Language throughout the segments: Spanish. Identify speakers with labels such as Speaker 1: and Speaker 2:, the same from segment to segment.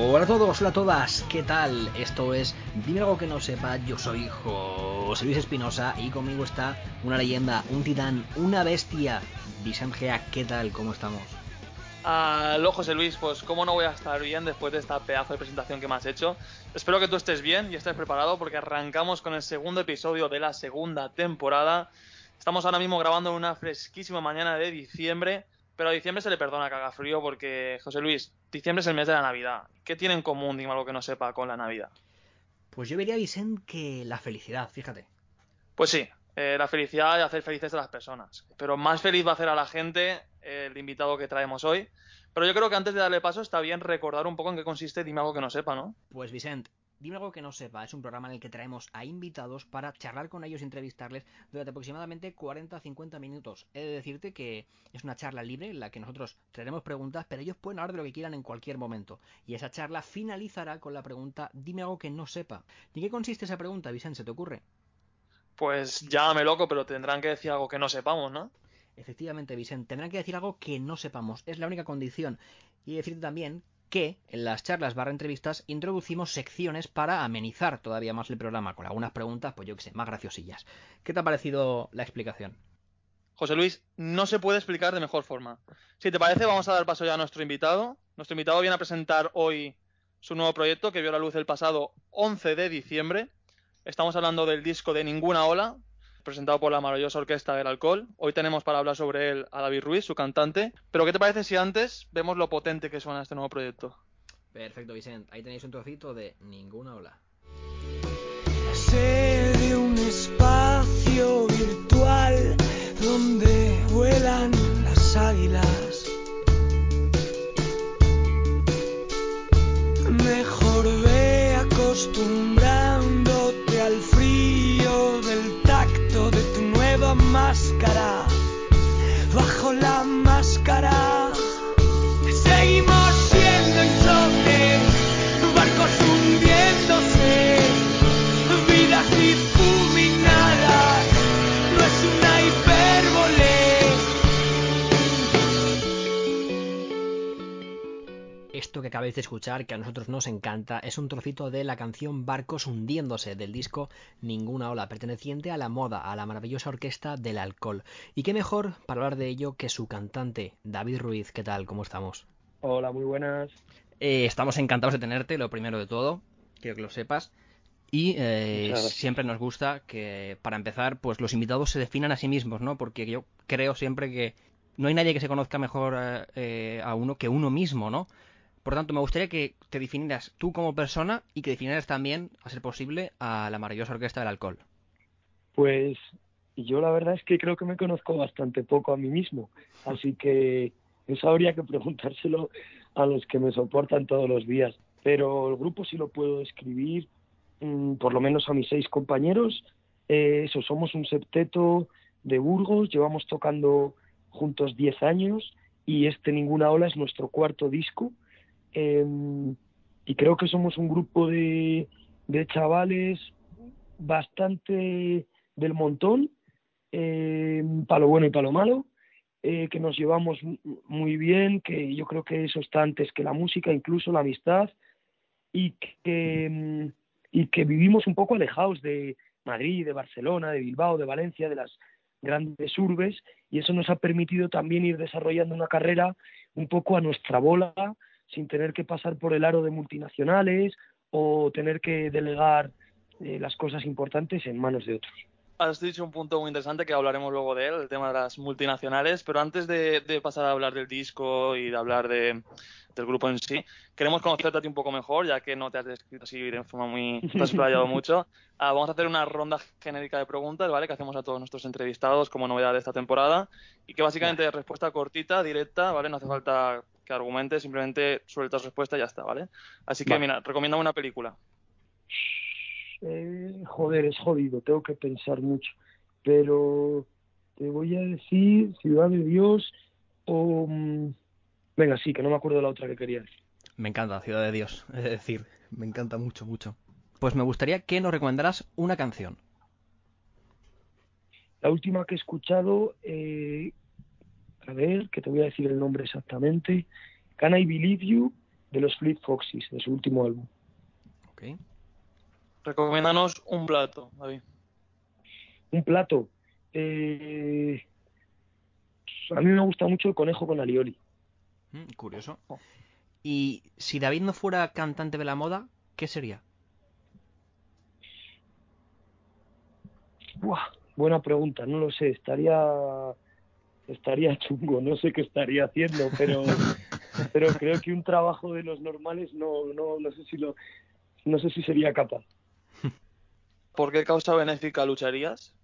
Speaker 1: Hola a todos, hola a todas, ¿qué tal? Esto es Dime algo que no sepa, yo soy José Luis Espinosa y conmigo está una leyenda, un titán, una bestia. Vicent Gea, ¿qué tal? ¿Cómo estamos?
Speaker 2: Aló José Luis, pues cómo no voy a estar bien después de esta pedazo de presentación que me has hecho. Espero que tú estés bien y estés preparado porque arrancamos con el segundo episodio de la segunda temporada. Estamos ahora mismo grabando en una fresquísima mañana de diciembre, pero a diciembre se le perdona que haga frío porque, José Luis, diciembre es el mes de la Navidad. ¿Qué tiene en común, dime algo que no sepa, con la Navidad?
Speaker 1: Pues yo diría, Vicent, que la felicidad, fíjate.
Speaker 2: Pues sí, eh, la felicidad y hacer felices a las personas. Pero más feliz va a hacer a la gente el invitado que traemos hoy. Pero yo creo que antes de darle paso está bien recordar un poco en qué consiste Dime algo que no sepa, ¿no?
Speaker 1: Pues Vicent, Dime algo que no sepa, es un programa en el que traemos a invitados para charlar con ellos y entrevistarles durante aproximadamente 40-50 minutos. He de decirte que es una charla libre en la que nosotros traeremos preguntas, pero ellos pueden hablar de lo que quieran en cualquier momento. Y esa charla finalizará con la pregunta Dime algo que no sepa. ¿Y en qué consiste esa pregunta, Vicent? ¿Se te ocurre?
Speaker 2: Pues llámame loco, pero tendrán que decir algo que no sepamos, ¿no?
Speaker 1: Efectivamente, Vicent, tendrán que decir algo que no sepamos. Es la única condición. Y decirte también que en las charlas barra entrevistas introducimos secciones para amenizar todavía más el programa con algunas preguntas, pues yo que sé, más graciosillas. ¿Qué te ha parecido la explicación?
Speaker 2: José Luis, no se puede explicar de mejor forma. Si te parece, vamos a dar paso ya a nuestro invitado. Nuestro invitado viene a presentar hoy su nuevo proyecto que vio la luz el pasado 11 de diciembre. Estamos hablando del disco de Ninguna Ola, presentado por la maravillosa Orquesta del Alcohol. Hoy tenemos para hablar sobre él a David Ruiz, su cantante. Pero ¿qué te parece si antes vemos lo potente que suena este nuevo proyecto?
Speaker 1: Perfecto, Vicent. Ahí tenéis un trocito de Ninguna Ola.
Speaker 3: Sé de un espacio virtual donde vuelan las águilas.
Speaker 1: Que acabáis de escuchar, que a nosotros nos encanta, es un trocito de la canción Barcos hundiéndose del disco Ninguna Ola, perteneciente a la moda, a la maravillosa orquesta del alcohol. Y qué mejor para hablar de ello que su cantante, David Ruiz. ¿Qué tal? ¿Cómo estamos?
Speaker 4: Hola, muy buenas.
Speaker 1: Eh, estamos encantados de tenerte, lo primero de todo, quiero que lo sepas. Y eh, siempre nos gusta que, para empezar, pues los invitados se definan a sí mismos, ¿no? Porque yo creo siempre que no hay nadie que se conozca mejor eh, eh, a uno que uno mismo, ¿no? Por tanto, me gustaría que te definieras tú como persona y que definieras también, a ser posible, a la maravillosa orquesta del alcohol.
Speaker 4: Pues yo la verdad es que creo que me conozco bastante poco a mí mismo, así que eso habría que preguntárselo a los que me soportan todos los días. Pero el grupo sí lo puedo describir, mm, por lo menos a mis seis compañeros. Eh, eso, somos un septeto de Burgos, llevamos tocando juntos 10 años y este Ninguna Ola es nuestro cuarto disco. Eh, y creo que somos un grupo de, de chavales bastante del montón, eh, para lo bueno y para lo malo, eh, que nos llevamos muy bien, que yo creo que eso está antes que la música, incluso la amistad, y que, mm, y que vivimos un poco alejados de Madrid, de Barcelona, de Bilbao, de Valencia, de las grandes urbes, y eso nos ha permitido también ir desarrollando una carrera un poco a nuestra bola, sin tener que pasar por el aro de multinacionales o tener que delegar eh, las cosas importantes en manos de otros.
Speaker 2: Has dicho un punto muy interesante que hablaremos luego de él, el tema de las multinacionales, pero antes de, de pasar a hablar del disco y de hablar de, del grupo en sí, queremos conocerte a ti un poco mejor, ya que no te has descrito así de forma muy... te has explayado mucho. Ah, vamos a hacer una ronda genérica de preguntas, ¿vale? Que hacemos a todos nuestros entrevistados como novedad de esta temporada y que básicamente es respuesta cortita, directa, ¿vale? No hace falta que argumentes, simplemente sueltas respuesta y ya está, ¿vale? Así que,
Speaker 4: Vale.
Speaker 2: mira, recomiéndame una película.
Speaker 4: Eh, joder, es jodido, tengo que pensar mucho. Pero te voy a decir Ciudad de Dios o... mm, Venga, sí, que no me acuerdo de la otra que quería decir.
Speaker 1: Me encanta, Ciudad de Dios. Es decir, me encanta mucho, mucho. pues me gustaría que nos recomendaras una canción.
Speaker 4: La última que he escuchado, eh, a ver, que te voy a decir el nombre exactamente, Can I Believe You, de los Fleet Foxes, de su último álbum.
Speaker 1: Ok.
Speaker 2: Recomiéndanos un plato, David.
Speaker 4: Un plato. eh, a mí me gusta mucho el conejo con alioli.
Speaker 1: Mm, curioso. Y si David no fuera cantante de la moda, ¿qué sería?
Speaker 4: Buah, buena pregunta, no lo sé, estaría estaría chungo, no sé qué estaría haciendo, pero pero creo que un trabajo de los normales no no no sé si lo no sé si sería capaz.
Speaker 2: ¿Por qué causa benéfica lucharías?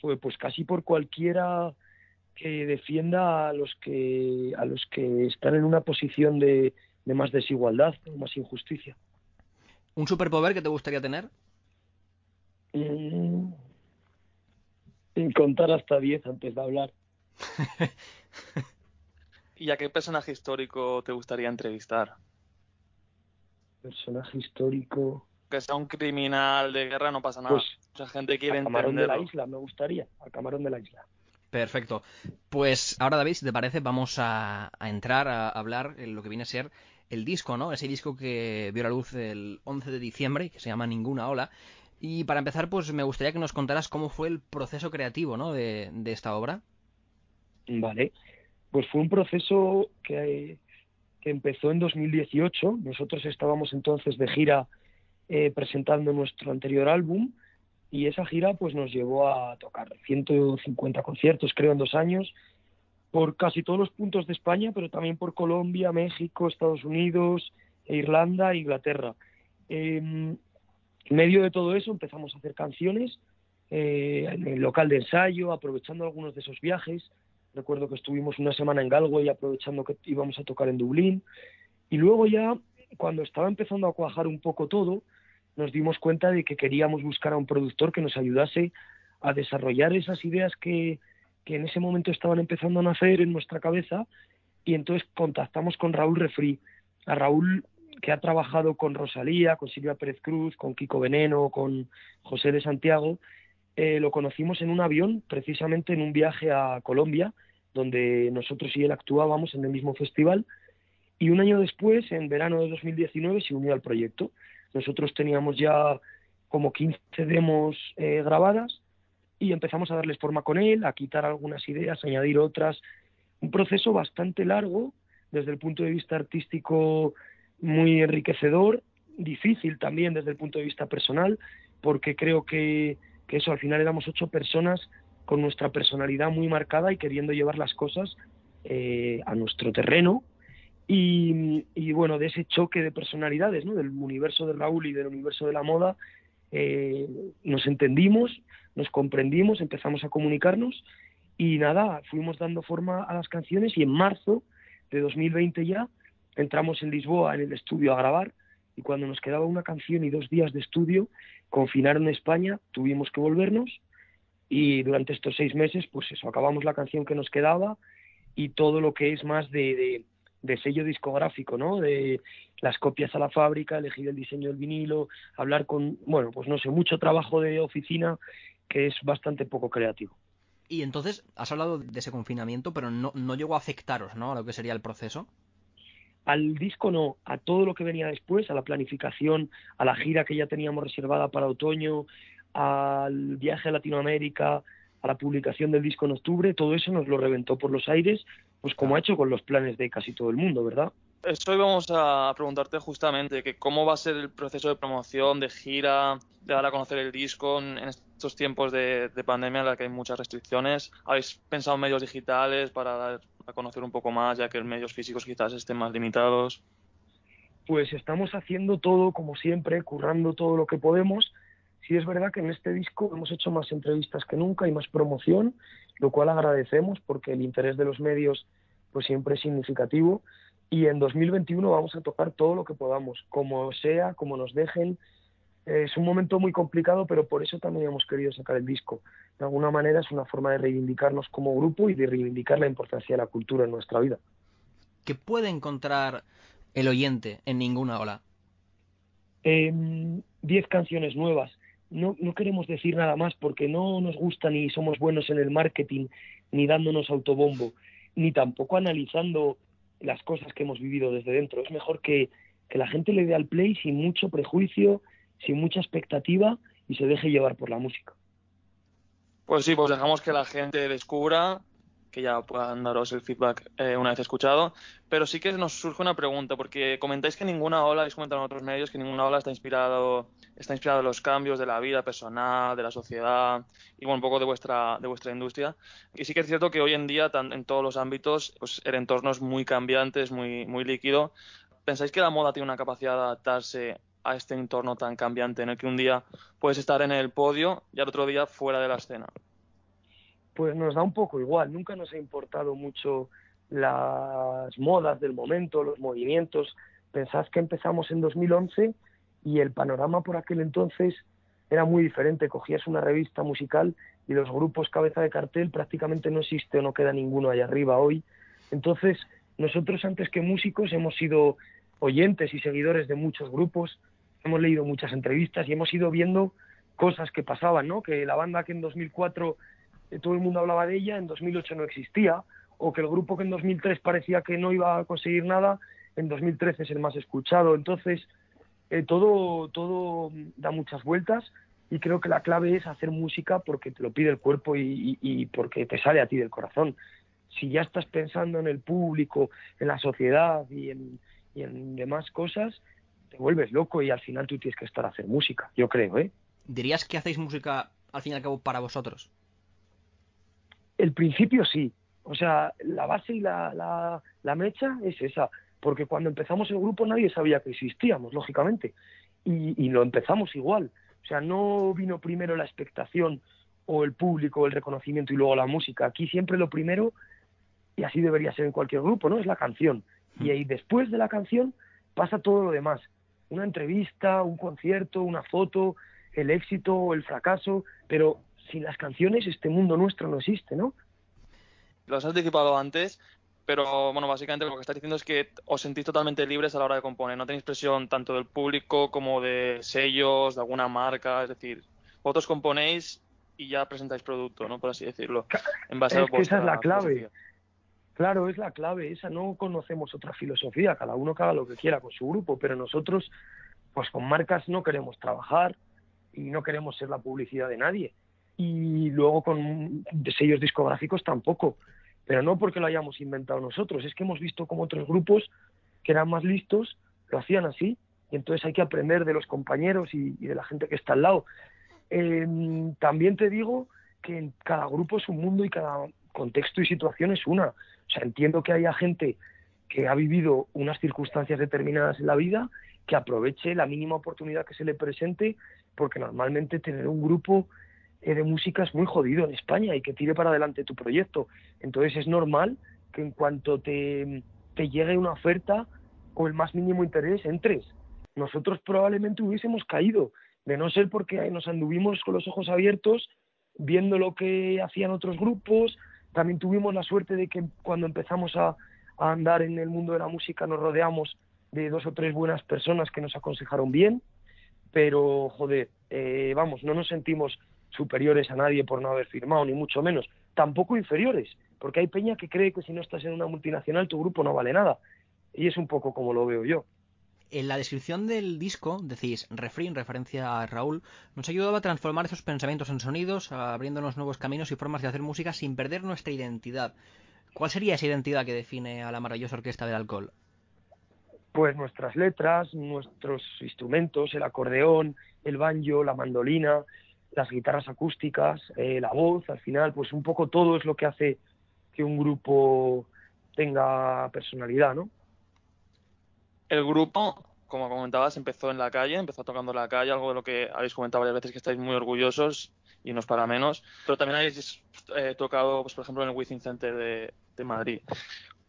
Speaker 4: Pues, pues casi por cualquiera que defienda a los que a los que están en una posición de, de más desigualdad, o más injusticia.
Speaker 1: ¿Un superpoder que te gustaría tener?
Speaker 4: Mm. Sin contar hasta 10 antes de hablar.
Speaker 2: ¿Y a qué personaje histórico te gustaría entrevistar?
Speaker 4: Personaje histórico.
Speaker 2: Que sea un criminal de guerra no pasa nada.
Speaker 4: Pues
Speaker 2: Mucha gente quiere
Speaker 4: a Camarón de la. Isla me gustaría, a Camarón de la Isla.
Speaker 1: Perfecto. Pues ahora, David, si te parece, vamos a, a entrar a hablar en lo que viene a ser el disco, ¿no? Ese disco que vio la luz el 11 de diciembre, que se llama Ninguna Ola. Y para empezar, pues me gustaría que nos contaras cómo fue el proceso creativo, ¿no? De, esta obra.
Speaker 4: Vale. Pues fue un proceso que, que empezó en 2018. Nosotros estábamos entonces de gira eh, presentando nuestro anterior álbum y esa gira pues nos llevó a tocar 150 conciertos, creo, en dos años, por casi todos los puntos de España, pero también por Colombia, México, Estados Unidos, e Irlanda e Inglaterra. Eh, en medio de todo eso empezamos a hacer canciones eh, en el local de ensayo, aprovechando algunos de esos viajes. Recuerdo que estuvimos una semana en Galway aprovechando que íbamos a tocar en Dublín. Y luego ya, cuando estaba empezando a cuajar un poco todo, nos dimos cuenta de que queríamos buscar a un productor que nos ayudase a desarrollar esas ideas que, que en ese momento estaban empezando a nacer en nuestra cabeza. Y entonces contactamos con Raúl Refri. A Raúl que ha trabajado con Rosalía, con Silvia Pérez Cruz, con Kiko Veneno, con José de Santiago, eh, lo conocimos en un avión, precisamente en un viaje a Colombia, donde nosotros y él actuábamos en el mismo festival. Y un año después, en verano de 2019, se unió al proyecto. Nosotros teníamos ya como 15 demos eh, grabadas y empezamos a darles forma con él, a quitar algunas ideas, a añadir otras. Un proceso bastante largo desde el punto de vista artístico muy enriquecedor, difícil también desde el punto de vista personal, porque creo que, que, eso, al final éramos ocho personas con nuestra personalidad muy marcada y queriendo llevar las cosas eh, a nuestro terreno. Y, y, bueno, de ese choque de personalidades, ¿no? del universo de Raúl y del universo de la moda, eh, nos entendimos, nos comprendimos, empezamos a comunicarnos y nada, fuimos dando forma a las canciones y en marzo de 2020 ya entramos en Lisboa en el estudio a grabar y cuando nos quedaba una canción y dos días de estudio, confinaron España, tuvimos que volvernos y durante estos seis meses, pues eso, acabamos la canción que nos quedaba y todo lo que es más de, de, sello discográfico, ¿no? De las copias a la fábrica, elegir el diseño del vinilo, hablar con, bueno, pues no sé, mucho trabajo de oficina que es bastante poco creativo.
Speaker 1: Y entonces, has hablado de ese confinamiento, pero no, no llegó a afectaros, ¿no? A lo que sería el proceso
Speaker 4: al disco no, a todo lo que venía después, a la planificación, a la gira que ya teníamos reservada para otoño, al viaje a Latinoamérica, a la publicación del disco en octubre, todo eso nos lo reventó por los aires, pues como ha hecho con los planes de casi todo el mundo, ¿verdad?
Speaker 2: Eso íbamos a preguntarte justamente, que cómo va a ser el proceso de promoción, de gira, de dar a conocer el disco en estos tiempos de, de pandemia en la que hay muchas restricciones. ¿Habéis pensado en medios digitales para dar a conocer un poco más, ya que los medios físicos quizás estén más limitados?
Speaker 4: Pues estamos haciendo todo como siempre, currando todo lo que podemos. Sí es verdad que en este disco hemos hecho más entrevistas que nunca y más promoción, lo cual agradecemos porque el interés de los medios pues siempre es significativo y en 2021 vamos a tocar todo lo que podamos, como sea, como nos dejen. Es un momento muy complicado, pero por eso también hemos querido sacar el disco. De alguna manera es una forma de reivindicarnos como grupo y de reivindicar la importancia de la cultura en nuestra vida.
Speaker 1: ¿Qué puede encontrar el oyente en ninguna ola?
Speaker 4: em, 10 canciones nuevas. No, no queremos decir nada más porque no nos gusta ni somos buenos en el marketing, ni dándonos autobombo, ni tampoco analizando las cosas que hemos vivido desde dentro. Es mejor que, que la gente le dé al play sin mucho prejuicio, sin mucha expectativa y se deje llevar por la música.
Speaker 2: Pues sí, pues dejamos que la gente descubra, que ya puedan daros el feedback eh, una vez escuchado. Pero sí que nos surge una pregunta, porque comentáis que ninguna ola, habéis comentado en otros medios, que ninguna ola está inspirado, está inspirado en los cambios de la vida personal, de la sociedad y bueno, un poco de vuestra, de vuestra industria. Y sí que es cierto que hoy en día, tan- en todos los ámbitos, pues el entorno es muy cambiante, es muy, muy líquido. ¿Pensáis que la moda tiene una capacidad de adaptarse a este entorno tan cambiante en el que un día puedes estar en el podio y al otro día fuera de la escena?
Speaker 4: Pues nos da un poco igual, nunca nos ha importado mucho las modas del momento, los movimientos. Pensad que empezamos en 2011 y el panorama por aquel entonces era muy diferente. Cogías una revista musical y los grupos cabeza de cartel prácticamente no existe o no queda ninguno allá arriba hoy. Entonces, nosotros antes que músicos hemos sido oyentes y seguidores de muchos grupos, hemos leído muchas entrevistas y hemos ido viendo cosas que pasaban, ¿no? Que la banda que en 2004 eh, todo el mundo hablaba de ella, en 2008 no existía, o que el grupo que en 2003 parecía que no iba a conseguir nada, en 2013 es el más escuchado. Entonces, eh, todo, todo da muchas vueltas y creo que la clave es hacer música porque te lo pide el cuerpo y, porque te sale a ti del corazón. Si ya estás pensando en el público, en la sociedad y en, y en demás cosas, te vuelves loco y al final tú tienes que estar a hacer música, yo creo, ¿eh?
Speaker 1: ¿Dirías que hacéis música al fin y al cabo para vosotros?
Speaker 4: El principio sí. O sea, la base y la, la, la mecha es esa. Porque cuando empezamos el grupo nadie sabía que existíamos, lógicamente. Y, y lo empezamos igual. O sea, no vino primero la expectación o el público o el reconocimiento y luego la música. Aquí siempre lo primero, y así debería ser en cualquier grupo, ¿no? Es la canción. Y ahí después de la canción pasa todo lo demás. Una entrevista, un concierto, una foto, el éxito o el fracaso. Pero sin las canciones este mundo nuestro no existe, ¿no?
Speaker 2: Lo has anticipado antes, pero bueno, básicamente lo que estás diciendo es que os sentís totalmente libres a la hora de componer. No tenéis presión tanto del público como de sellos, de alguna marca. Es decir, vosotros componéis y ya presentáis producto, ¿no? Por así decirlo. En base a
Speaker 4: Es que esa es la clave.
Speaker 2: filosofía.
Speaker 4: Claro, es la clave, esa no conocemos otra filosofía, cada uno que haga lo que quiera con su grupo, pero nosotros, pues con marcas no queremos trabajar y no queremos ser la publicidad de nadie. Y luego con sellos discográficos tampoco, pero no porque lo hayamos inventado nosotros, es que hemos visto como otros grupos que eran más listos lo hacían así, y entonces hay que aprender de los compañeros y, de la gente que está al lado. Eh, también te digo que cada grupo es un mundo y cada contexto y situación es una. O sea, entiendo que haya gente que ha vivido unas circunstancias determinadas en la vida que aproveche la mínima oportunidad que se le presente, porque normalmente tener un grupo eh, de música es muy jodido en España y que tire para adelante tu proyecto. Entonces es normal que en cuanto te, llegue una oferta o el más mínimo interés, entres. Nosotros probablemente hubiésemos caído, de no ser porque nos anduvimos con los ojos abiertos viendo lo que hacían otros grupos. También tuvimos la suerte de que cuando empezamos a, andar en el mundo de la música nos rodeamos de dos o tres buenas personas que nos aconsejaron bien, pero joder, eh, vamos, no nos sentimos superiores a nadie por no haber firmado, ni mucho menos, tampoco inferiores, porque hay peña que cree que si no estás en una multinacional tu grupo no vale nada, y es un poco como lo veo yo.
Speaker 1: En la descripción del disco decís refri en referencia a Raúl, nos ayudaba a transformar esos pensamientos en sonidos, abriéndonos nuevos caminos y formas de hacer música sin perder nuestra identidad. ¿Cuál sería esa identidad que define a la maravillosa orquesta del alcohol?
Speaker 4: Pues nuestras letras, nuestros instrumentos, el acordeón, el banjo, la mandolina, las guitarras acústicas, eh, la voz, al final, pues un poco todo es lo que hace que un grupo tenga personalidad, ¿no?
Speaker 2: El grupo, como comentabas, empezó en la calle, empezó tocando la calle, algo de lo que habéis comentado varias veces que estáis muy orgullosos y no es para menos. Pero también habéis eh, tocado, pues, por ejemplo, en el Within Center de, de Madrid.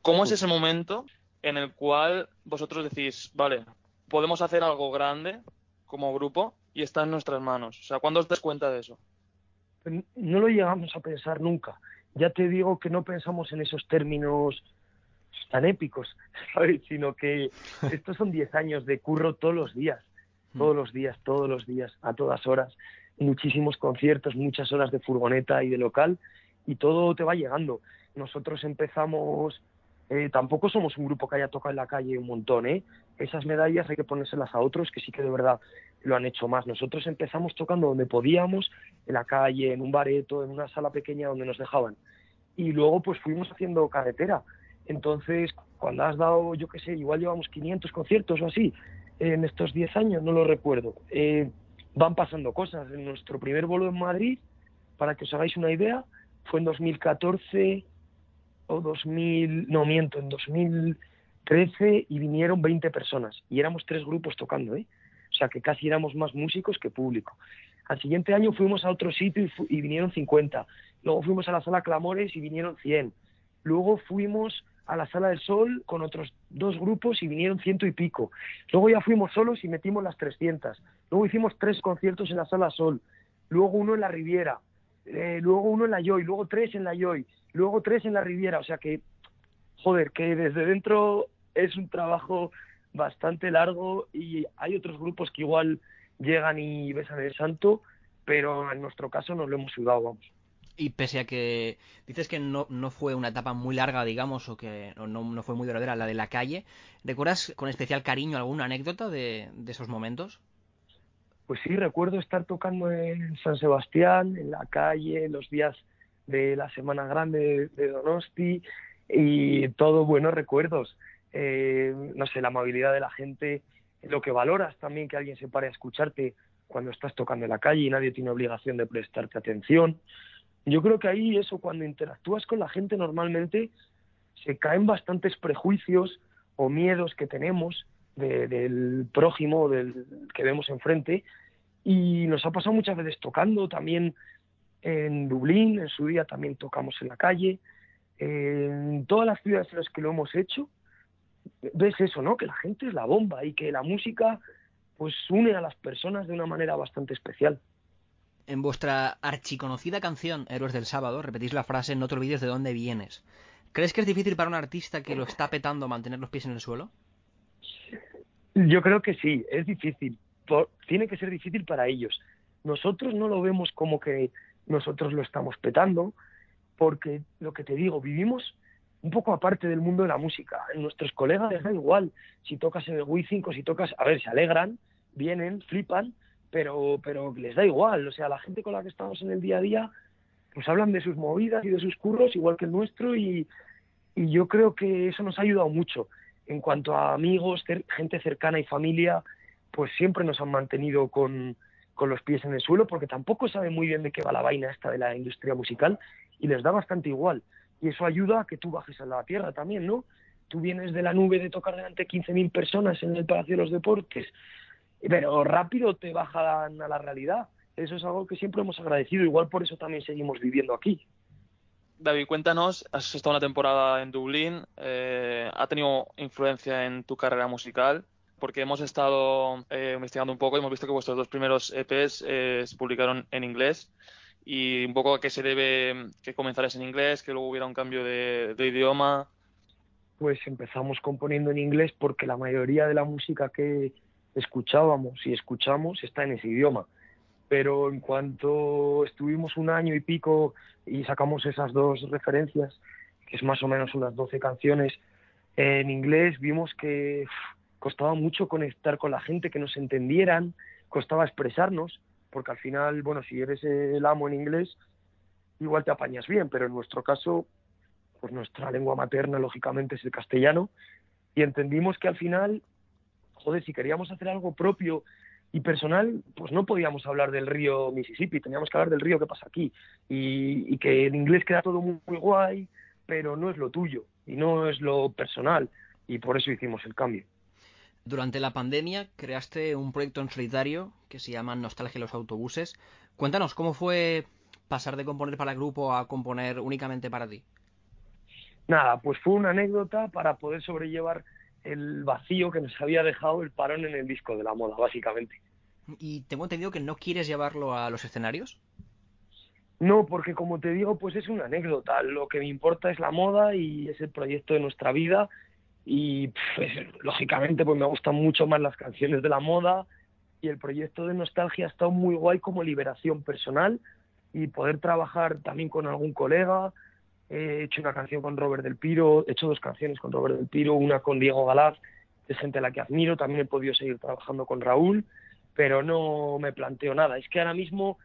Speaker 2: ¿Cómo es ese momento en el cual vosotros decís, vale, podemos hacer algo grande como grupo y está en nuestras manos? O sea, ¿cuándo os das cuenta de eso?
Speaker 4: No lo llegamos a pensar nunca. Ya te digo que no pensamos en esos términos tan épicos, ¿sabes? Sino que estos son 10 años de curro todos los días. todos los días, todos los días, a todas horas, muchísimos conciertos, muchas horas de furgoneta y de local, y todo te va llegando. Nosotros empezamos, eh, tampoco somos un grupo que haya tocado en la calle un montón, ¿eh? Esas medallas hay que ponérselas a otros que sí que de verdad lo han hecho más. Nosotros empezamos tocando donde podíamos, en la calle, en un bareto, en una sala pequeña donde nos dejaban. Y luego pues fuimos haciendo carretera. Entonces, cuando has dado, yo qué sé, igual llevamos 500 conciertos o así, en estos 10 años, no lo recuerdo. Eh, van pasando cosas. En nuestro primer vuelo en Madrid, para que os hagáis una idea, fue en 2014 o 2000, no miento, en 2013 y vinieron 20 personas y éramos tres grupos tocando, ¿eh? O sea que casi éramos más músicos que público. Al siguiente año fuimos a otro sitio y, y vinieron 50. Luego fuimos a la sala Clamores y vinieron 100. Luego fuimos a la Sala del Sol con otros dos grupos y vinieron ciento y pico. Luego ya fuimos solos y metimos las 300. Luego hicimos tres conciertos en la Sala Sol. Luego uno en la Riviera. Eh, luego uno en la Joy. Luego tres en la Joy. Luego tres en la Riviera. O sea que, joder, que desde dentro es un trabajo bastante largo y hay otros grupos que igual llegan y besan el santo, pero en nuestro caso nos lo hemos sudado, vamos.
Speaker 1: Y pese a que dices que no, no fue una etapa muy larga, digamos, o que no, no fue muy duradera la de la calle, ¿recuerdas con especial cariño alguna anécdota de, de esos momentos?
Speaker 4: Pues sí, recuerdo estar tocando en San Sebastián, en la calle, los días de la Semana Grande de Donosti y todo buenos recuerdos. Eh, no sé, la amabilidad de la gente, lo que valoras también que alguien se pare a escucharte cuando estás tocando en la calle y nadie tiene obligación de prestarte atención. Yo creo que ahí eso, cuando interactúas con la gente normalmente, se caen bastantes prejuicios o miedos que tenemos de- del prójimo, del que vemos enfrente, y nos ha pasado muchas veces tocando también en Dublín, en su día también tocamos en la calle, en todas las ciudades en las que lo hemos hecho, ves eso, ¿no? Que la gente es la bomba y que la música pues une a las personas de una manera bastante especial.
Speaker 1: En vuestra archiconocida canción Héroes del Sábado repetís la frase No te olvides de dónde vienes. ¿Crees que es difícil para un artista que lo está petando mantener los pies en el suelo?
Speaker 4: Yo creo que sí, es difícil. Tiene que ser difícil para ellos. Nosotros no lo vemos como que nosotros lo estamos petando, porque lo que te digo, vivimos un poco aparte del mundo de la música. Nuestros colegas les da igual si tocas en el Wi-Fi o si tocas, a ver, se alegran, vienen, flipan, pero, pero les da igual. O sea, la gente con la que estamos en el día a día, pues hablan de sus movidas y de sus curros igual que el nuestro y, y yo creo que eso nos ha ayudado mucho. En cuanto a amigos, gente cercana y familia, pues siempre nos han mantenido con, con los pies en el suelo porque tampoco saben muy bien de qué va la vaina esta de la industria musical y les da bastante igual. Y eso ayuda a que tú bajes a la tierra también, ¿no? Tú vienes de la nube de tocar delante de 15.000 personas en el Palacio de los Deportes, pero rápido te bajan a la realidad. Eso es algo que siempre hemos agradecido. Igual por eso también seguimos viviendo aquí.
Speaker 2: David, cuéntanos, has estado una temporada en Dublín, eh, ¿ha tenido influencia en tu carrera musical? Porque hemos estado eh, investigando un poco y hemos visto que vuestros dos primeros EPs eh, se publicaron en inglés y un poco a qué se debe que comenzaras en inglés, que luego hubiera un cambio de, de idioma.
Speaker 4: Pues empezamos componiendo en inglés porque la mayoría de la música que escuchábamos y escuchamos está en ese idioma. Pero en cuanto estuvimos un año y pico y sacamos esas dos referencias, que es más o menos unas 12 canciones en inglés, vimos que uf, costaba mucho conectar con la gente, que nos entendieran, costaba expresarnos, porque al final, bueno, si eres el amo en inglés, igual te apañas bien, pero en nuestro caso, pues nuestra lengua materna, lógicamente, es el castellano, y entendimos que al final, joder, si queríamos hacer algo propio y personal, pues no podíamos hablar del río Mississippi, teníamos que hablar del río que pasa aquí, y, y que en inglés queda todo muy, muy guay, pero no es lo tuyo, y no es lo personal, y por eso hicimos el cambio.
Speaker 1: Durante la pandemia creaste un proyecto en solitario que se llama Nostalgia de los autobuses. Cuéntanos, ¿cómo fue pasar de componer para el grupo a componer únicamente para ti?
Speaker 4: Nada, pues fue una anécdota para poder sobrellevar el vacío que nos había dejado el parón en el disco de la moda, básicamente.
Speaker 1: Y tengo entendido que no quieres llevarlo a los escenarios.
Speaker 4: No, porque como te digo, pues es una anécdota. Lo que me importa es la moda y es el proyecto de nuestra vida. Y pues, lógicamente, pues me gustan mucho más las canciones de la moda y el proyecto de Nostalgia ha estado muy guay como liberación personal y poder trabajar también con algún colega. He hecho una canción con Robert del Piro, he hecho dos canciones con Robert del Piro, una con Diego Galaz, de gente a la que admiro. También he podido seguir trabajando con Raúl, pero no me planteo nada. Es que ahora mismo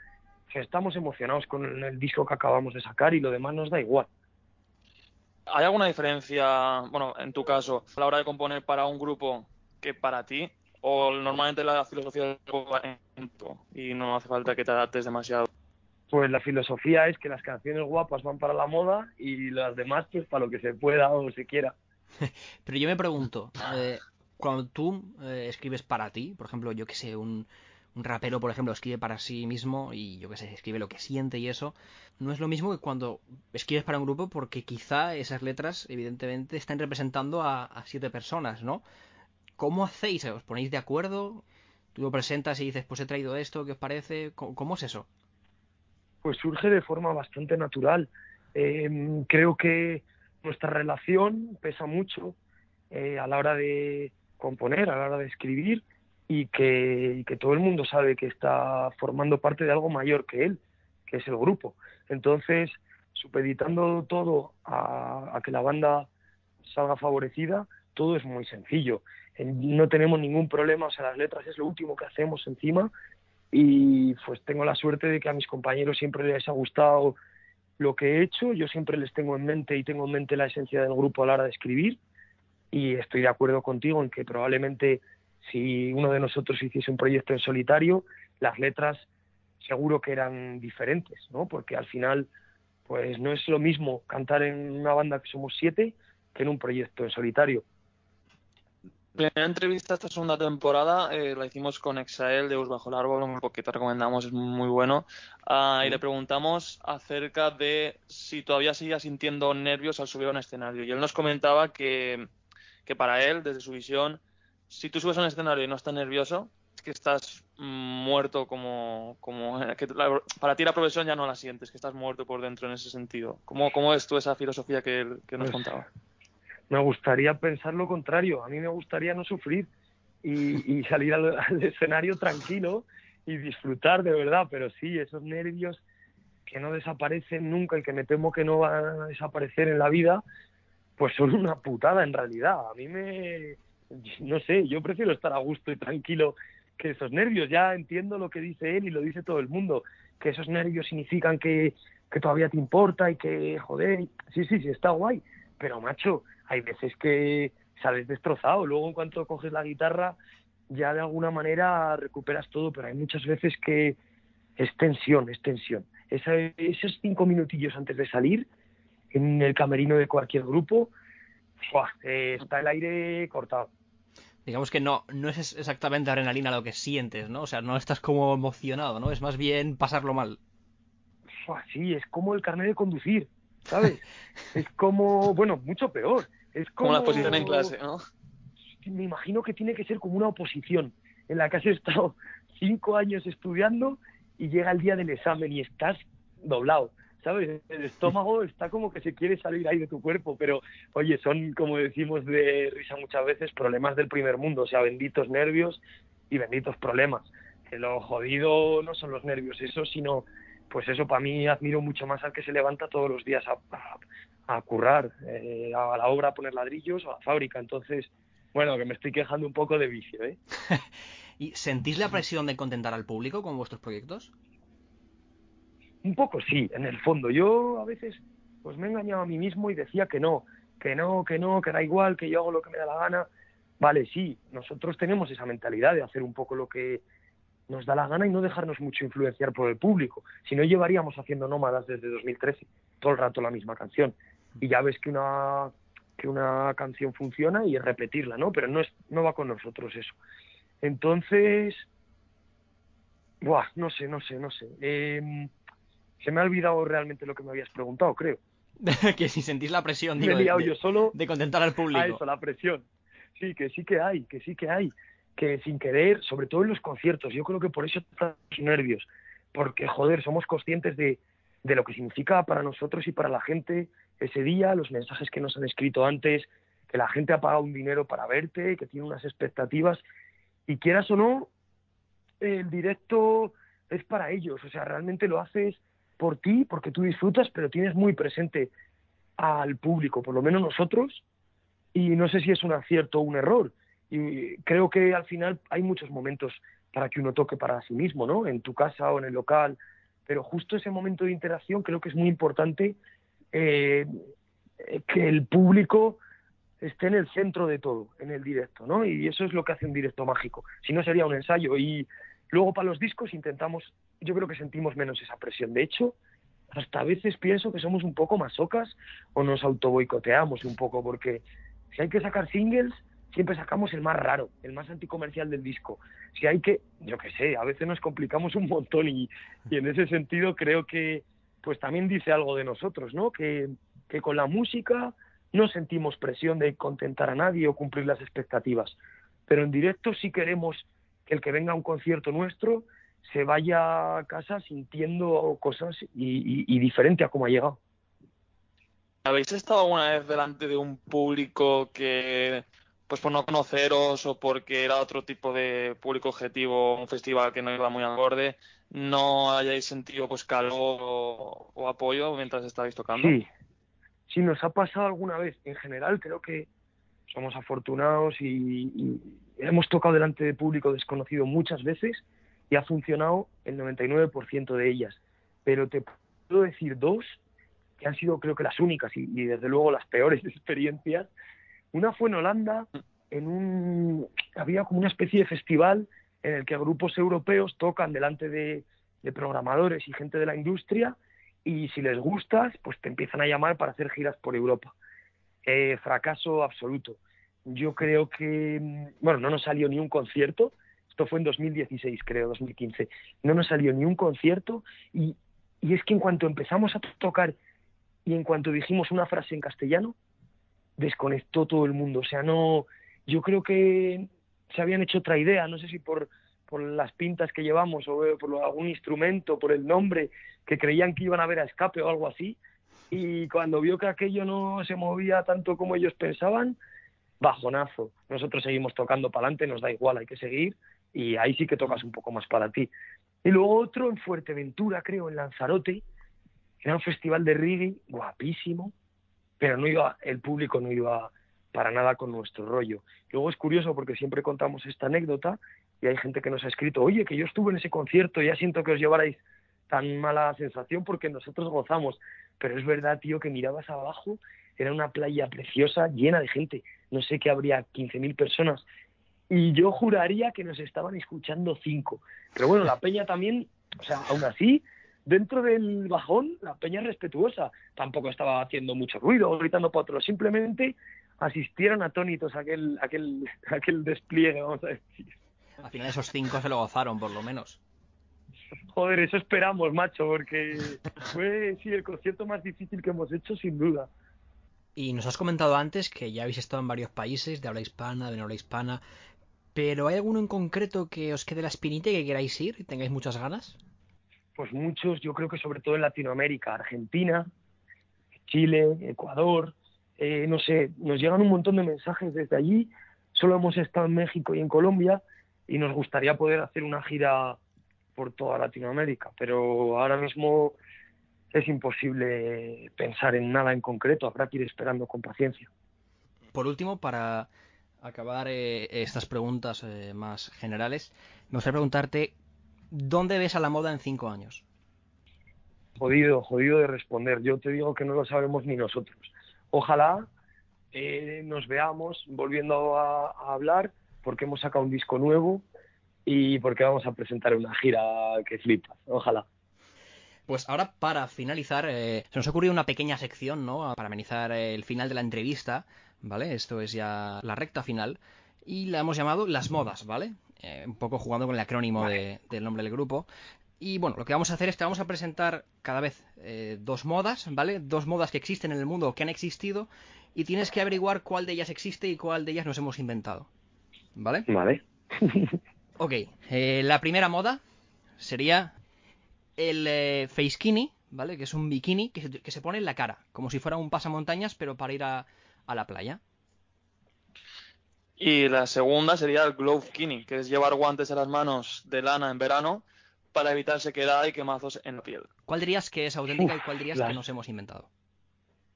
Speaker 4: estamos emocionados con el disco que acabamos de sacar y lo demás nos da igual.
Speaker 2: ¿Hay alguna diferencia, bueno, en tu caso, a la hora de componer para un grupo que para ti? ¿O normalmente la filosofía del tu y no hace falta que te adaptes demasiado?
Speaker 4: Pues la filosofía es que las canciones guapas van para la moda y las demás pues para lo que se pueda o se quiera.
Speaker 1: Pero yo me pregunto, eh, cuando tú eh, escribes para ti, por ejemplo, yo que sé, un, un rapero, por ejemplo, escribe para sí mismo y yo que sé, escribe lo que siente y eso, no es lo mismo que cuando escribes para un grupo porque quizá esas letras, evidentemente, están representando a, a siete personas, ¿no? ¿Cómo hacéis? ¿Os ponéis de acuerdo? Tú lo presentas y dices, pues he traído esto, ¿qué os parece? ¿Cómo, cómo es eso?
Speaker 4: Pues surge de forma bastante natural. Eh, creo que nuestra relación pesa mucho eh, a la hora de componer, a la hora de escribir y que, todo el mundo sabe que está formando parte de algo mayor que él, que es el grupo. Entonces, supeditando todo a, a que la banda salga favorecida, todo es muy sencillo. No tenemos ningún problema, o sea, las letras es lo último que hacemos encima y pues tengo la suerte de que a mis compañeros siempre les ha gustado lo que he hecho, yo siempre les tengo en mente y tengo en mente la esencia del grupo a la hora de escribir y estoy de acuerdo contigo en que probablemente si uno de nosotros hiciese un proyecto en solitario, las letras seguro que eran diferentes, ¿no? Porque al final, pues no es lo mismo cantar en una banda que somos siete que en un proyecto en solitario.
Speaker 2: La primera entrevista esta segunda temporada eh, la hicimos con Exael de Us Bajo el Árbol, un grupo que te recomendamos, es muy bueno. Ah, y le preguntamos acerca de si todavía seguía sintiendo nervios al subir a un escenario. Y él nos comentaba que, que para él, desde su visión, si tú subes a un escenario y no estás nervioso, es que estás muerto como... como que la- para ti la profesión ya no la sientes, que estás muerto por dentro en ese sentido. ¿Cómo, cómo es tú esa filosofía que, él- que nos
Speaker 4: Pues,
Speaker 2: contaba?
Speaker 4: Me gustaría pensar lo contrario, a mí me gustaría no sufrir y, salir al, al escenario tranquilo y disfrutar de verdad, pero sí, esos nervios que no desaparecen nunca y que me temo que no van a desaparecer en la vida, pues son una putada en realidad. A mí me, no sé, yo prefiero estar a gusto y tranquilo que esos nervios. Ya entiendo lo que dice él y lo dice todo el mundo, que esos nervios significan que, que todavía te importa y que, joder, sí, sí, sí, está guay. Pero, macho, hay veces que sales destrozado. Luego, en cuanto coges la guitarra, ya de alguna manera recuperas todo, pero hay muchas veces que es tensión, es tensión. Esa- esos cinco minutillos antes de salir, en el camerino de cualquier grupo, ¡fua! Eh, está el aire cortado.
Speaker 1: Digamos que no, no es exactamente adrenalina lo que sientes, ¿no? O sea, no estás como emocionado, ¿no? Es más bien pasarlo mal.
Speaker 4: Fua, sí, es como el carnet de conducir, ¿sabes? es como, bueno, mucho peor. Es como,
Speaker 2: Como la exposición en clase, ¿no?
Speaker 4: me imagino que tiene que ser como una oposición en la que has estado cinco años estudiando y llega el día del examen y estás doblado, ¿sabes? El estómago está como que se quiere salir ahí de tu cuerpo, pero oye, son, como decimos de risa muchas veces, problemas del primer mundo, o sea, benditos nervios y benditos problemas. Que lo jodido no son los nervios, eso, sino, pues eso, para mí admiro mucho más al que se levanta todos los días a, a, a currar, eh, a la obra a poner ladrillos o a la fábrica, entonces bueno, que me estoy quejando un poco de vicio, ¿eh?
Speaker 1: ¿Y sentís la presión de contentar al público con vuestros proyectos?
Speaker 4: Un poco sí, en el fondo. Yo a veces pues me he engañado a mí mismo y decía que no, que no, que no, que da igual, que yo hago lo que me da la gana. Vale, sí, nosotros tenemos esa mentalidad de hacer un poco lo que nos da la gana y no dejarnos mucho influenciar por el público. Si no, llevaríamos haciendo nómadas desde 2013, todo el rato la misma canción. Y ya ves que una que una canción funciona y es repetirla, ¿no? Pero no es no va con nosotros eso. Entonces, buah, no sé, no sé, no sé. Eh, se me ha olvidado realmente lo que me habías preguntado, creo.
Speaker 1: que si sentís la presión,
Speaker 4: Me
Speaker 1: digo,
Speaker 4: he liado
Speaker 1: de-
Speaker 4: yo solo
Speaker 1: de contentar al público.
Speaker 4: a eso, la presión. Sí, que sí que hay, que sí que hay. Que sin querer, sobre todo en los conciertos, yo creo que por eso estamos nervios. Porque, joder, somos conscientes de, de lo que significa para nosotros y para la gente ese día, los mensajes que nos han escrito antes, que la gente ha pagado un dinero para verte, que tiene unas expectativas. Y quieras o no, el directo es para ellos, o sea, realmente lo haces por ti, porque tú disfrutas, pero tienes muy presente al público, por lo menos nosotros, y no sé si es un acierto o un error. Y creo que al final hay muchos momentos para que uno toque para sí mismo, ¿no? En tu casa o en el local, pero justo ese momento de interacción creo que es muy importante eh, que el público esté en el centro de todo, en el directo, ¿no? Y eso es lo que hace un directo mágico. Si no sería un ensayo. Y luego para los discos intentamos, yo creo que sentimos menos esa presión. De hecho, hasta a veces pienso que somos un poco masocas o nos autoboicoteamos un poco, porque si hay que sacar singles, siempre sacamos el más raro, el más anticomercial del disco. Si hay que, yo qué sé, a veces nos complicamos un montón y, y en ese sentido creo que pues también dice algo de nosotros, ¿no? Que, que con la música no sentimos presión de contentar a nadie o cumplir las expectativas, pero en directo sí queremos que el que venga a un concierto nuestro se vaya a casa sintiendo cosas y, y, y diferente a como ha llegado.
Speaker 2: ¿Habéis estado alguna vez delante de un público que, pues por no conoceros o porque era otro tipo de público objetivo, un festival que no iba muy al borde, no hayáis sentido pues calor o, o apoyo mientras estabais tocando?
Speaker 4: Sí, sí nos ha pasado alguna vez. En general creo que somos afortunados y, y hemos tocado delante de público desconocido muchas veces y ha funcionado el 99% de ellas. Pero te puedo decir dos que han sido creo que las únicas y, y, desde luego las peores experiencias. Una fue en Holanda, en un había como una especie de festival en el que grupos europeos tocan delante de, programadores y gente de la industria y si les gustas, pues te empiezan a llamar para hacer giras por Europa. Eh, fracaso absoluto. Yo creo que, bueno, no nos salió ni un concierto, esto fue en 2016, creo, 2015, no nos salió ni un concierto y, y es que en cuanto empezamos a tocar y en cuanto dijimos una frase en castellano, desconectó todo el mundo. O sea, no, yo creo que se habían hecho otra idea, no sé si por, las pintas que llevamos o por algún instrumento, por el nombre, que creían que iban a ver a escape o algo así. Y cuando vio que aquello no se movía tanto como ellos pensaban, bajonazo. Nosotros seguimos tocando para adelante, nos da igual, hay que seguir. Y ahí sí que tocas un poco más para ti. Y luego otro en Fuerteventura, creo, en Lanzarote, era un festival de reggae guapísimo, pero no iba, el público no iba para nada con nuestro rollo. Luego es curioso porque siempre contamos esta anécdota y hay gente que nos ha escrito, oye, que yo estuve en ese concierto, ya siento que os llevarais tan mala sensación porque nosotros gozamos. Pero es verdad, tío, que mirabas abajo, era una playa preciosa, llena de gente. No sé que habría 15.000 personas. Y yo juraría que nos estaban escuchando cinco. Pero bueno, la peña también, o sea, aún así, dentro del bajón, la peña es respetuosa. Tampoco estaba haciendo mucho ruido, gritando para otros. Simplemente asistieron atónitos a aquel, aquel, aquel despliegue, vamos a decir.
Speaker 1: Al final esos cinco se lo gozaron, por lo menos.
Speaker 4: Joder, eso esperamos, macho, porque fue sí el concierto más difícil que hemos hecho, sin duda.
Speaker 1: Y nos has comentado antes que ya habéis estado en varios países de habla hispana, de no habla hispana, pero ¿hay alguno en concreto que os quede la espinita y que queráis ir y tengáis muchas ganas?
Speaker 4: Pues muchos, yo creo que sobre todo en Latinoamérica, Argentina, Chile, Ecuador, eh, no sé, nos llegan un montón de mensajes desde allí, solo hemos estado en México y en Colombia y nos gustaría poder hacer una gira por toda Latinoamérica, pero ahora mismo es imposible pensar en nada en concreto, habrá que ir esperando con paciencia.
Speaker 1: Por último, para acabar eh, estas preguntas eh, más generales, me gustaría preguntarte, ¿dónde ves a la moda en cinco años?
Speaker 4: Jodido, jodido de responder. Yo te digo que no lo sabemos ni nosotros. Ojalá eh, nos veamos volviendo a, a hablar porque hemos sacado un disco nuevo y porque vamos a presentar una gira que flipas. Ojalá.
Speaker 1: Pues ahora, para finalizar, eh, se nos ha ocurrido una pequeña sección, ¿no? Para amenizar el final de la entrevista, ¿vale? Esto es ya la recta final. Y la hemos llamado Las Modas, ¿vale? Eh, un poco jugando con el acrónimo
Speaker 4: Vale.
Speaker 1: de- del nombre del grupo. Y bueno, lo que vamos a hacer es que vamos a presentar cada vez eh, dos modas, ¿vale? Dos modas que existen en el mundo o que han existido. Y tienes que averiguar cuál de ellas existe y cuál de ellas nos hemos inventado. ¿Vale?
Speaker 4: Vale.
Speaker 1: Ok, eh, la primera moda sería el eh, ¿vale? Que es un bikini que se, que se pone en la cara, como si fuera un pasamontañas, pero para ir a, a la playa.
Speaker 2: Y la segunda sería el glove skinning, que es llevar guantes en las manos de lana en verano para evitar sequedad y quemazos en la piel.
Speaker 1: ¿Cuál dirías que es auténtica y cuál dirías
Speaker 4: las-
Speaker 1: que nos hemos inventado?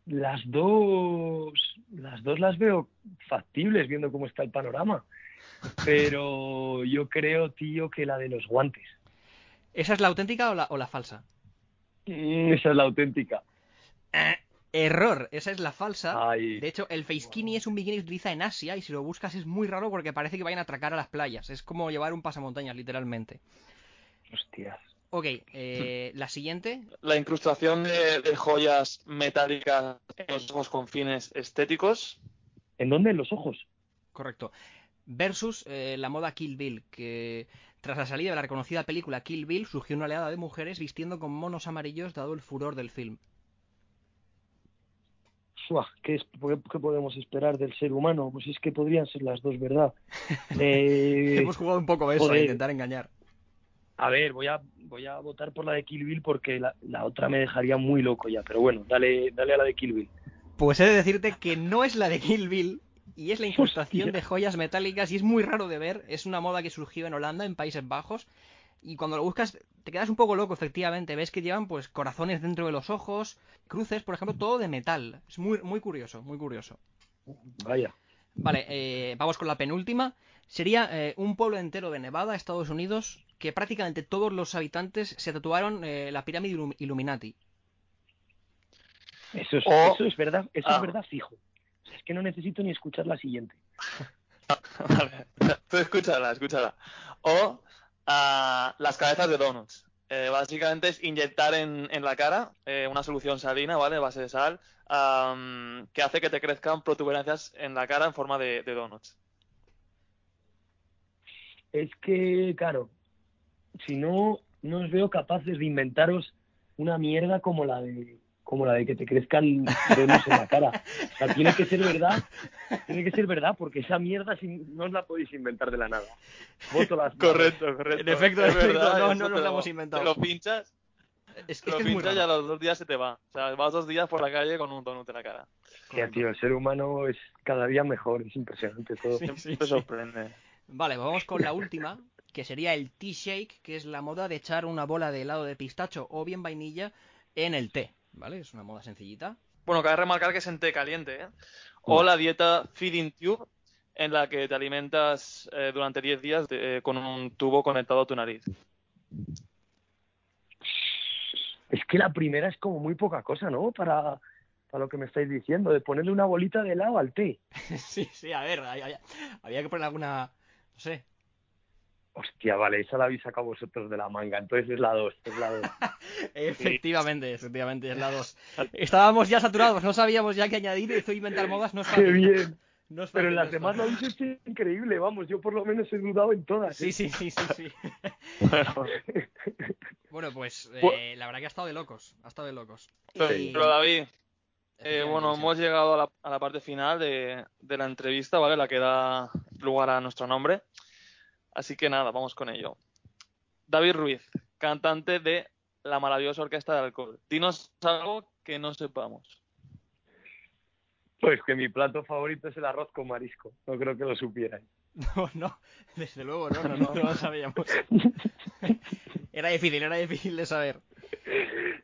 Speaker 4: Las dos, las dos las veo factibles viendo cómo está el panorama. Pero yo creo, tío, que la de los guantes.
Speaker 1: ¿Esa es la auténtica o la, o la falsa?
Speaker 4: Mm, Esa es la auténtica.
Speaker 1: Eh, error, esa es la falsa.
Speaker 4: Ay,
Speaker 1: De hecho, el facekini es un bikini que se utiliza en Asia y si lo buscas es muy raro porque parece que vayan a atracar a las playas. Es como llevar un pasamontañas, literalmente.
Speaker 4: hostias.
Speaker 1: Ok, eh, la siguiente.
Speaker 2: La incrustación de, de joyas metálicas en los ojos con fines estéticos.
Speaker 4: ¿En dónde? En los ojos.
Speaker 1: Correcto. Versus eh, la moda Kill Bill, que tras la salida de la reconocida película Kill Bill surgió una oleada de mujeres vistiendo con monos amarillos dado el furor del film.
Speaker 4: ¿Qué, es- qué- podemos esperar del ser humano? Pues es que podrían ser las dos, ¿verdad? Eh,
Speaker 1: Hemos jugado un poco a eso, a intentar engañar.
Speaker 4: a ver, voy a, voy a votar por la de Kill Bill porque la, la otra me dejaría muy loco ya. Pero bueno, dale, dale a la de Kill Bill.
Speaker 1: Pues he de decirte que no es la de Kill Bill y es la incrustación
Speaker 4: Hostia.
Speaker 1: de joyas metálicas y es muy raro de ver. Es una moda que surgió en Holanda, en Países Bajos. Y cuando lo buscas te quedas un poco loco, efectivamente. Ves que llevan pues corazones dentro de los ojos, cruces, por ejemplo, todo de metal. Es muy, muy curioso, muy curioso.
Speaker 4: Vaya.
Speaker 1: Vale, eh, vamos con la penúltima. Sería eh, un pueblo entero de Nevada, Estados Unidos, que prácticamente todos los habitantes se tatuaron eh, la pirámide Illum- Illuminati.
Speaker 4: Eso es,
Speaker 2: O-
Speaker 4: eso es verdad, eso
Speaker 2: Ah.
Speaker 4: es verdad fijo. O sea, es que no necesito ni escuchar la siguiente.
Speaker 2: Vale, tú escúchala, escúchala. O ah, las cabezas de donuts. Eh, básicamente es inyectar en, en la cara eh, una solución salina, ¿vale? Base de sal, am, que hace que te crezcan protuberancias en la cara en forma de, de donuts.
Speaker 4: Es que, claro, si no, no os veo capaces de inventaros una mierda como la de como la de que te crezcan donuts en la cara. O sea, tiene que ser verdad, tiene que ser verdad, porque esa mierda si- no os la podéis inventar de la nada. Voto las
Speaker 2: Correcto, correcto.
Speaker 1: En efecto,
Speaker 2: Es verdad,
Speaker 1: no, nos la
Speaker 2: lo-
Speaker 1: hemos inventado.
Speaker 2: Te lo pinchas,
Speaker 1: Es,
Speaker 2: te
Speaker 1: es
Speaker 2: lo
Speaker 1: que es muy
Speaker 2: y a los dos días se te va. O sea, vas dos días por la calle con un donut en la cara.
Speaker 4: Hostia, tío, el ser humano es cada día mejor, es impresionante todo.
Speaker 1: Sí, sí,
Speaker 2: Te
Speaker 1: sí.
Speaker 2: sorprende.
Speaker 1: Vale, pues vamos con la última, que sería el tea shake, que es la moda de echar una bola de helado de pistacho o bien vainilla en el té, ¿vale? Es una moda sencillita.
Speaker 2: Bueno, cabe remarcar que es en té caliente, ¿eh? O la dieta Feeding Tube, en la que te alimentas eh, durante 10 días de- eh, con un tubo conectado a tu nariz.
Speaker 4: Es que la primera es como muy poca cosa, ¿no? Para, para lo que me estáis diciendo, de ponerle una bolita de helado al té.
Speaker 1: sí, sí, a ver, hay- había que poner alguna, no sé.
Speaker 4: Hostia, vale, esa la habéis sacado vosotros de la manga, entonces es la 2, es la 2.
Speaker 1: Efectivamente, efectivamente, es la 2. Estábamos ya saturados, no sabíamos ya qué añadir, y esto inventar modas no es
Speaker 4: ¡Qué bien!
Speaker 1: No
Speaker 4: Pero en las
Speaker 1: esto.
Speaker 4: demás lo habéis hecho increíble, vamos, yo por lo menos he dudado en todas.
Speaker 1: Sí,
Speaker 4: ¿eh?
Speaker 1: sí, sí, sí, sí.
Speaker 2: Bueno,
Speaker 1: Bueno, pues eh,
Speaker 2: Bu-
Speaker 1: la verdad que ha estado de locos, ha estado de locos.
Speaker 2: pero,
Speaker 1: Y-
Speaker 2: pero, David, eh, bueno, hemos llegado a la, a la parte final de, de la entrevista, ¿vale? La que da lugar a nuestro nombre. Así que nada, vamos con ello. David Ruiz, cantante de la maravillosa Orquesta de Alcohol. Dinos algo que no sepamos.
Speaker 4: Pues que mi plato favorito es el arroz con marisco, no creo que lo supierais.
Speaker 1: No, no, desde luego, no, no, no, no lo sabíamos. Era difícil, era difícil de saber.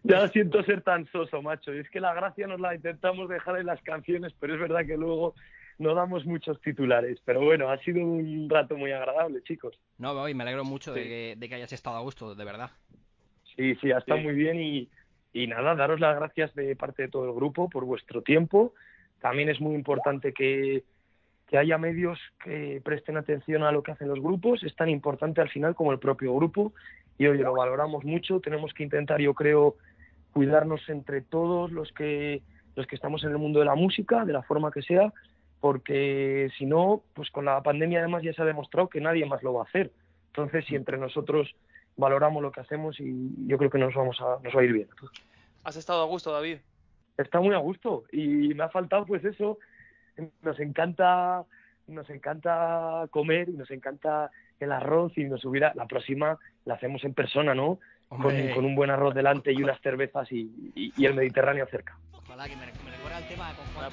Speaker 4: Ya siento ser tan soso, macho, y es que la gracia nos la intentamos dejar en las canciones, pero es verdad que luego no damos muchos titulares. Pero bueno, ha sido un rato muy agradable, chicos.
Speaker 1: No, voy, me alegro mucho de que, de que hayas estado a gusto, de verdad.
Speaker 4: Sí, sí, ha estado
Speaker 2: Sí.
Speaker 4: muy bien y, y nada, daros las gracias de parte de todo el grupo por vuestro tiempo. También es muy importante que, que haya medios que presten atención a lo que hacen los grupos. Es tan importante al final como el propio grupo y hoy lo valoramos mucho. Tenemos que intentar, yo creo, cuidarnos entre todos los que los que estamos en el mundo de la música, de la forma que sea, porque si no, pues con la pandemia además ya se ha demostrado que nadie más lo va a hacer. Entonces, si entre nosotros valoramos lo que hacemos y yo creo que nos vamos a nos va a ir bien.
Speaker 2: ¿Has estado a gusto, David?
Speaker 4: Está muy a gusto y me ha faltado pues eso. Nos encanta nos encanta comer y nos encanta el arroz y nos hubiera la próxima la hacemos en persona, ¿no? Con, con un buen arroz delante y unas cervezas y, y- y el Mediterráneo cerca.
Speaker 1: ojalá que me, me recuerda el tema con
Speaker 2: Una